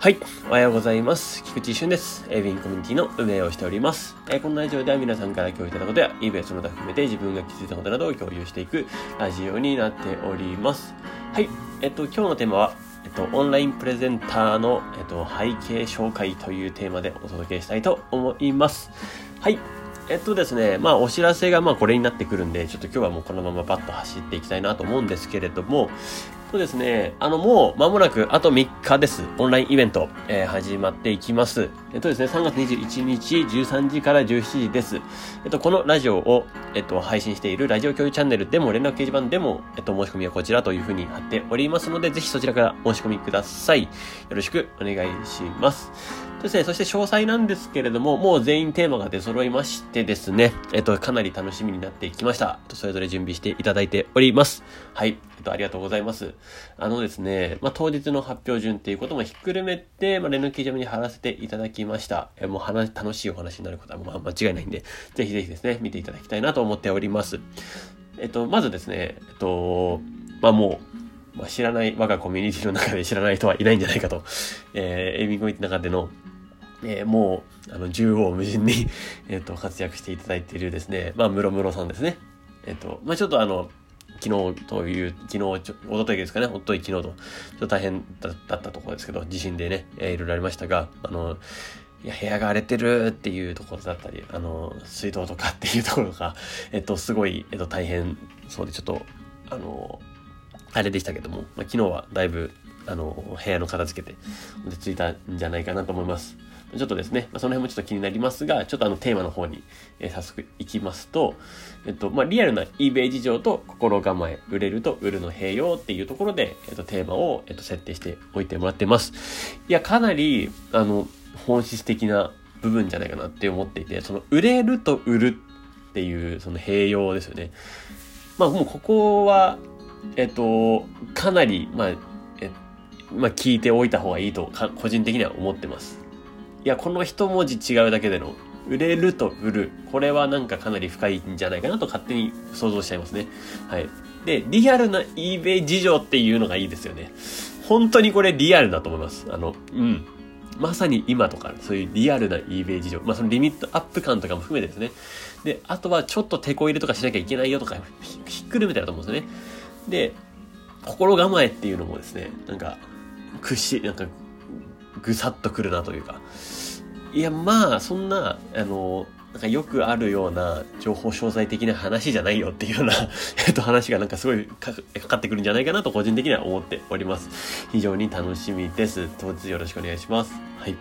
はい。おはようございます。菊池俊です。エビンコミュニティの運営をしております。えーこのラジオでは皆さんから共有いただくことや、イベその他含めて自分が気づいたことなどを共有していくラジオになっております。はい。えっと、今日のテーマは、えっと、オンラインプレゼンターの、えっと、背景紹介というテーマでお届けしたいと思います。はい。えっとですね、まあお知らせがまあこれになってくるんで、ちょっと今日はもうこのままバッと走っていきたいなと思うんですけれども、そうですね、あのもう間もなくあと3日です。オンラインイベント、えー始まっていきます。えっとですね、3月21日13時から17時です。えっと、このラジオを、えっと、配信しているラジオ共有チャンネルでも連絡掲示板でも、えっと、申し込みはこちらというふうに貼っておりますので、ぜひそちらから申し込みください。よろしくお願いします。そうですね、そして詳細なんですけれども、もう全員テーマが出揃いましてですね、えっと、かなり楽しみになってきました。それぞれ準備していただいております。はい、えっと、ありがとうございます。あのですね、まあ、当日の発表順っていうこともひっくるめて、まあ、連絡記事に貼らせていただきました。えもう話、楽しいお話になることはまあ間違いないんで、ぜひぜひですね、見ていただきたいなと思っております。えっと、まずですね、えっと、まあ、もう、ま、知らない、我がコミュニティの中で知らない人はいないんじゃないかと、えー、エイミングミュニティの中での、えーもう、あの、縦横無尽にえっと、活躍していただいているですね、まあ、ムロムロさんですね。えっと、まあ、ちょっとあの、昨日という、昨日、ちょ、一昨日ですかね、おととい昨日と、ちょっと大変だったところですけど、地震でね、えーいろいろありましたが、あの、いや、部屋が荒れてるっていうところだったり、あの、水道とかっていうところが、えっと、すごい、えっと、大変そうで、ちょっと、あの、あれでしたけども、まあ、昨日はだいぶ、あの、部屋の片付けて、落ち着いたんじゃないかなと思います。ちょっとですね、まあ、その辺もちょっと気になりますが、ちょっとあのテーマの方に、えー早速いきますと、えっと、まあ、リアルな eBay 事情と心構え、売れると売るの併用っていうところで、えっと、テーマを、えっと、設定しておいてもらってます。いや、かなり、あの、本質的な部分じゃないかなって思っていて、その、売れると売るっていう、その併用ですよね。まあ、もうここは、えっと、かなり、まあ、え、まあ、聞いておいた方がいいとか、個人的には思ってます。いや、この一文字違うだけでの、売れると売る。これはなんかかなり深いんじゃないかなと勝手に想像しちゃいますね。はい。で、リアルな eBay 事情っていうのがいいですよね。本当にこれリアルだと思います。あの、うん。まさに今とか、そういうリアルな eBay 事情。まあそのリミットアップ感とかも含めてですね。で、あとはちょっと手こ入れとかしなきゃいけないよとか、ひっくるめてだと思うんですよね。で、心構えっていうのもですね、なんか、屈し、なんか、ぐさっとくるなというか。いや、まあ、そんな、あの、なんかよくあるような情報詳細的な話じゃないよっていうような、えっと、話がなんかすごいかかかってくるんじゃないかなと個人的には思っております。非常に楽しみです。当日よろしくお願いします。はい。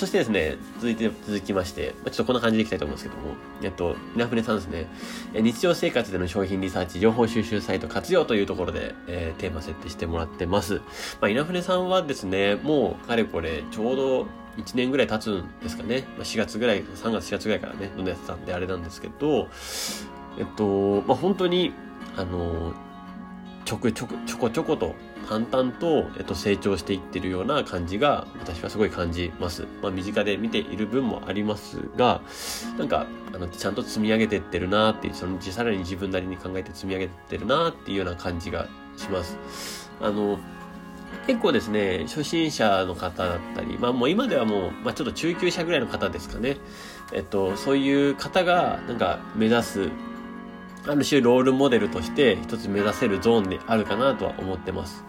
そしてですね、続いて、続きまして、まちょっとこんな感じでいきたいと思うんですけども、えっと、稲船さんですね、え日常生活での商品リサーチ、情報収集サイト活用というところで、えーテーマ設定してもらってます。まあ、稲船さんはですね、もう、かれこれ、ちょうど1年ぐらい経つんですかね。ま、4月ぐらい、3月4月ぐらいからね、飲んでやってたんであれなんですけど、えっと、まあ、本当に、あの、ちょくちょく、ちょこちょこと、淡々と、えっと、成長していってるような感じが、私はすごい感じます。まあ、身近で見ている分もありますが、なんか、あの、ちゃんと積み上げてってるなっていう、そのうちさらに自分なりに考えて積み上げてってるなっていうような感じがします。あの、結構ですね、初心者の方だったり、まあもう今ではもう、まあちょっと中級者ぐらいの方ですかね。えっと、そういう方が、なんか目指す、ある種ロールモデルとして一つ目指せるゾーンであるかなとは思ってます。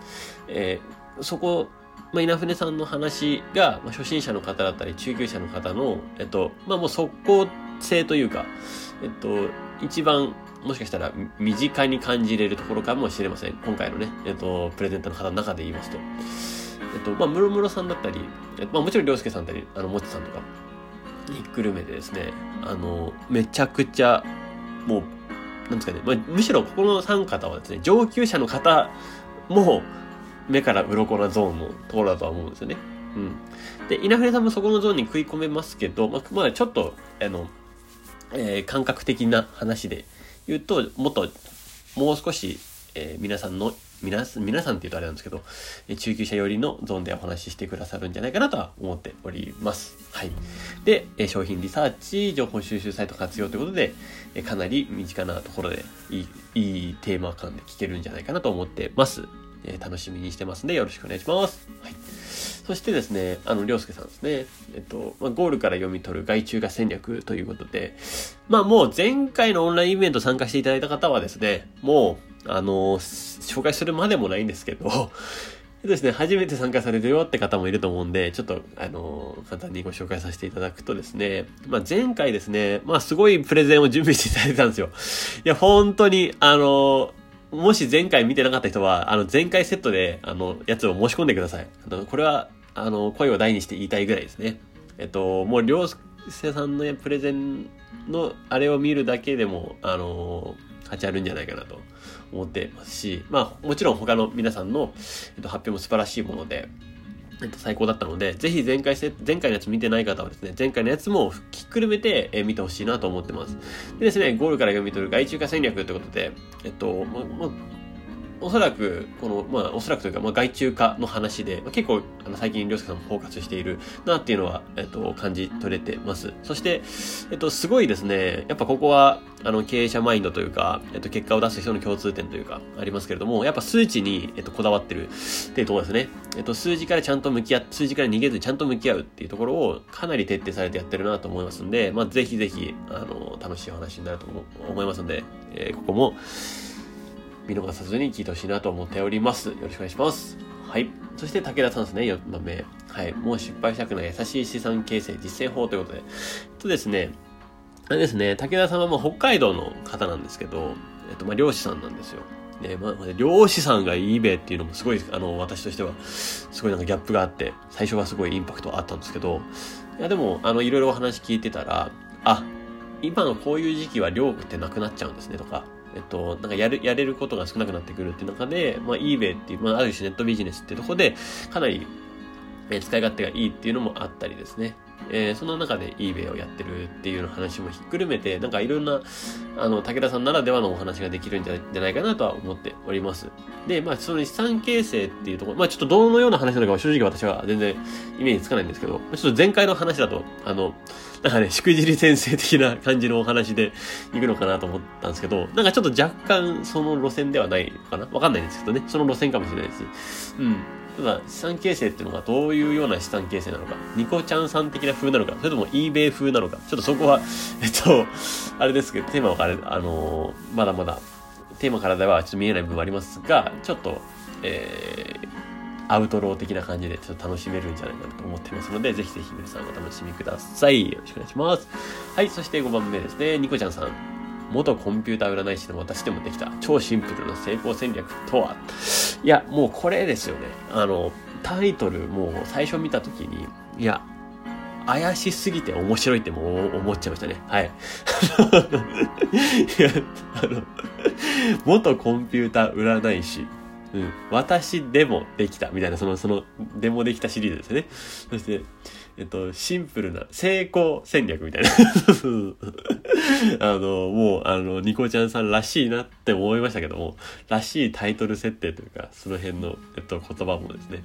えーそこ、まあ、稲船さんの話が、まあ、初心者の方だったり中級者の方の、えっと、まあもう即効性というか、えっと、一番もしかしたら身近に感じれるところかもしれません。今回のね、えっと、プレゼントの方の中で言いますと。えっと、まあ、ムロムロさんだったり、えっとまあ、もちろん涼介さんだったり、あの、もちさんとか、ひっくるめてですね、あの、めちゃくちゃ、もう、なんですかね、まあ、むしろここの3方はですね、上級者の方も、目から鱗なゾーンのところだとは思うんですよね。うん。で、稲船さんもそこのゾーンに食い込めますけど、まあ、まあ、ちょっと、あの、えー感覚的な話で言うと、もっと、もう少し、えー皆さんの、皆さん、皆さんって言うとあれなんですけど、中級者寄りのゾーンでお話ししてくださるんじゃないかなとは思っております。はい。で、商品リサーチ、情報収集サイト活用ということで、かなり身近なところでいい、いいテーマ感で聞けるんじゃないかなと思ってます。え楽しみにしてますんでよろしくお願いします。はい。そしてですね、あの、りょうすけさんですね。えっと、まあ、ゴールから読み取る外注化戦略ということで、まあ、もう前回のオンラインイベント参加していただいた方はですね、もう、あの、紹介するまでもないんですけど、ですね、初めて参加されるよって方もいると思うんで、ちょっと、あの簡単にご紹介させていただくとですね、まあ、前回ですね、まあ、すごいプレゼンを準備していただいたんですよ。いや、本当に、あのもし前回見てなかった人は、あの、前回セットで、あの、やつを申し込んでください。あの、これは、あの、声を大にして言いたいぐらいですね。えっと、もう、りょうすけさんのプレゼンの、あれを見るだけでも、あの価値あるんじゃないかなと思ってますし、まあ、もちろん他の皆さんの、えっと、発表も素晴らしいもので、えっと、最高だったので、ぜひ前回せ、前回のやつ見てない方はですね、前回のやつもひっくるめて、えー、見てほしいなと思ってます。でですね、ゴールから読み取る外中化戦略ということで、えっと、ま、ま、おそらく、この、まあ、おそらくというか、まあ、外注化の話で、まあ、結構、あの、最近、りょうすけさんもフォーカスしているなっていうのは、えっと、感じ取れてます。そして、えっと、すごいですね、やっぱここは、あの、経営者マインドというか、えっと、結果を出す人の共通点というか、ありますけれども、やっぱ数値に、えっと、こだわってるっていうところですね。えっと、数字からちゃんと向き合っ、数字から逃げずにちゃんと向き合うっていうところを、かなり徹底されてやってるなと思いますんで、まあ、ぜひぜひ、あの、楽しいお話になると思いますので、えー、ここも、見逃さずに聞いてほしいなと思っております。よろしくお願いします。はい。そして武田さんですね、4番目。はい。もう失敗したくない優しい資産形成実践法ということで。えっとですね、あれですね、武田さんはもう北海道の方なんですけど、えっと、まあ、漁師さんなんですよ。ね、まあ、漁師さんが eBay っていうのもすごい、あの、私としては、すごいなんかギャップがあって、最初はすごいインパクトあったんですけど、いや、でも、あの、いろいろお話聞いてたら、あ、今のこういう時期は漁ってなくなっちゃうんですねとか、えっと、なんかやる、やれることが少なくなってくるっていう中で、まあ、eBay っていう、まあ、ある種ネットビジネスっていうとこで、かなり、え使い勝手がいいっていうのもあったりですね。えー、その中で eBay をやってるっていう話もひっくるめて、なんかいろんな、あの、武田さんならではのお話ができるんじゃないかなとは思っております。で、まあ、その資産形成っていうところ、まあ、ちょっとどのような話なのかは正直私は全然イメージつかないんですけど、ちょっと前回の話だと、あの、なんかね、しくじり先生的な感じのお話で行くのかなと思ったんですけど、なんかちょっと若干その路線ではないのかな？わかんないんですけどね。その路線かもしれないです。うん。ただ、資産形成っていうのがどういうような資産形成なのか、ニコちゃんさん的な風なのか、それとも eBay 風なのか、ちょっとそこは、えっと、あれですけど、テーマはあれ、あのー、まだまだ、テーマからではちょっと見えない部分もありますが、ちょっと、えー、アウトロー的な感じでちょっと楽しめるんじゃないかなと思ってますので、ぜひぜひ皆さんお楽しみください。よろしくお願いします。はい、そして5番目ですね、ニコちゃんさん。元コンピューター占い師の私でもできた超シンプルな成功戦略とはいや、もうこれですよね。あの、タイトルもう最初見た時に、いや、怪しすぎて面白いってもう思っちゃいましたね。はい。いや、あの、元コンピューター占い師。うん。私でもできた。みたいな、その、その、でもできたシリーズですね。そして、えっと、シンプルな成功戦略みたいなあの、もう、あの、ニコちゃんさんらしいなって思いましたけども、らしいタイトル設定というか、その辺の、えっと、言葉もですね、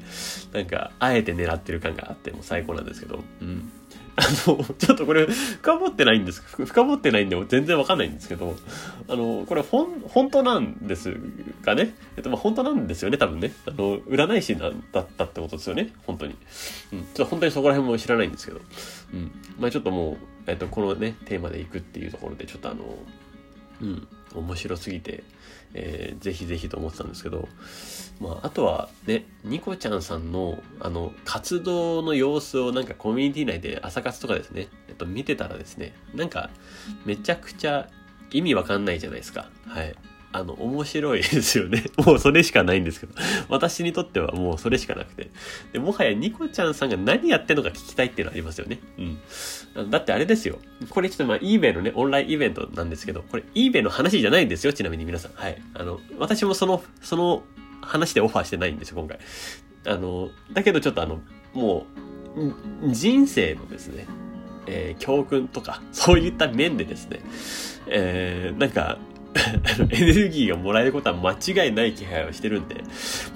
なんか、あえて狙ってる感があっても最高なんですけど、うん。あの、ちょっとこれ、深掘ってないんです。深掘ってないんで、全然わかんないんですけど、あの、これ、ほん、本当なんですかねえっと、まあ、本当なんですよね、多分ね。あの、占い師だったってことですよね、本当に。うん。ちょっと本当にそこら辺も知らないんですけど。うん。まあ、ちょっともう、えっと、このね、テーマでいくっていうところで、ちょっとあの、うん、面白すぎて、えー、ぜひぜひと思ってたんですけど、まあ、あとはね、ニコちゃんさんの、あの、活動の様子をなんかコミュニティ内で朝活とかですね、えっと、見てたらですね、なんか、めちゃくちゃ意味わかんないじゃないですか。はい。あの、面白いですよね。もうそれしかないんですけど。私にとってはもうそれしかなくて。で、もはやニコちゃんさんが何やってんのか聞きたいっていうのありますよね。うん。だってあれですよ。これちょっとまあ eBay のね、オンラインイベントなんですけど、これ eBay の話じゃないんですよ。ちなみに皆さん。はい。あの、私もその、その話でオファーしてないんですよ、今回。あの、だけどちょっとあの、もう、人生のですね、えー、教訓とか、そういった面でですね、えー、なんか、エネルギーがもらえることは間違いない気配をしてるんで、ま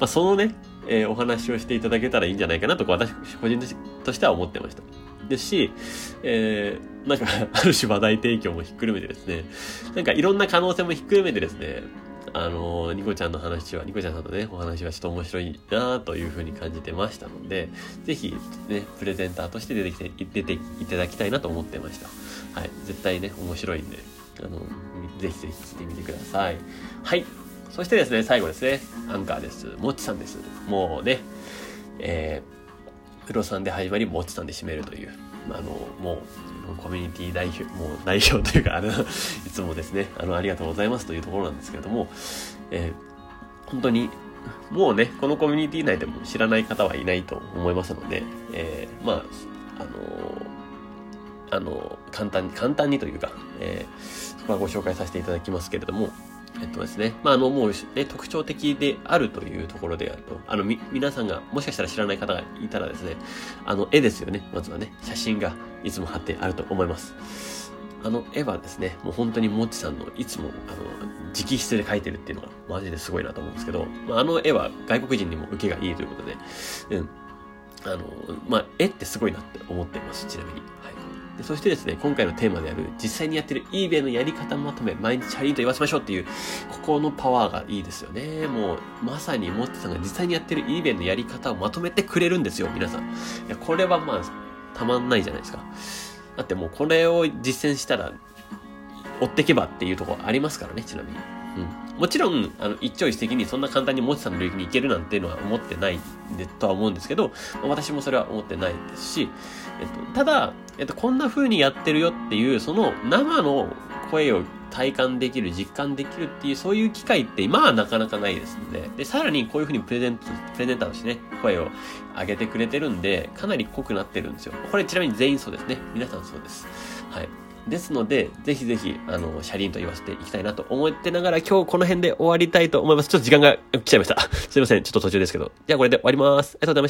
あ、そのね、えー、お話をしていただけたらいいんじゃないかなと私個人としては思ってました。ですし、えー、なんか、ある種話題提供もひっくるめてですね、なんかいろんな可能性もひっくるめてですね、あの、ニコちゃんの話は、ニコちゃんさんのね、お話はちょっと面白いなというふうに感じてましたので、ぜひ、ね、プレゼンターとして出てきて、出ていただきたいなと思ってました。はい。絶対ね、面白いんで、あの、ぜひぜひ聞いてみてください。はい。そしてですね、最後ですね、アンカーです。もっちさんです。もうね、えー、プロさんで始まり、もっちさんで締めるという、あの、もう、コミュニティ代表、もう代表というか、あの、いつもですね、あの、ありがとうございますというところなんですけれども、えー、本当に、もうね、このコミュニティ内でも知らない方はいないと思いますので、えー、まあ、あの、あの、簡単に、簡単にというか、えー、そこはご紹介させていただきますけれども、えっとですね、まあ、あの、もう、ね、特徴的であるというところであると、あの、み、皆さんが、もしかしたら知らない方がいたらですね、あの、絵ですよね。まずはね、写真がいつも貼ってあると思います。あの絵はですね、もう本当にもっちさんのいつも、あの、直筆で描いてるっていうのがマジですごいなと思うんですけど、まあ、あの絵は外国人にも受けがいいということで、うん。あの、まあ、絵ってすごいなって思っています、ちなみに。でそしてですね、今回のテーマである、実際にやってる eBay のやり方まとめ、毎日チャリンと言わせましょうっていう、ここのパワーがいいですよね。もう、まさにモッテさんが実際にやってる eBay のやり方をまとめてくれるんですよ、皆さん。いや、これはまあ、たまんないじゃないですか。だってもうこれを実践したら、追ってけばっていうとこありますからね、ちなみに。うん。もちろん、あの、一朝一夕にそんな簡単にモチさんの領域に行けるなんていうのは思ってないでとは思うんですけど、私もそれは思ってないですし、えっと、ただ、えっと、こんな風にやってるよっていう、その生の声を体感できる、実感できるっていう、そういう機会って今はなかなかないですので、で、さらにこういう風にプレゼント、プレゼンターとしてね、声を上げてくれてるんで、かなり濃くなってるんですよ。これちなみに全員そうですね。皆さんそうです。はい。ですので、ぜひぜひ、あの、車輪と言わせていきたいなと思ってながら、今日この辺で終わりたいと思います。ちょっと時間が来ちゃいました。すいません。ちょっと途中ですけど。じゃあこれで終わります。ありがとうございました。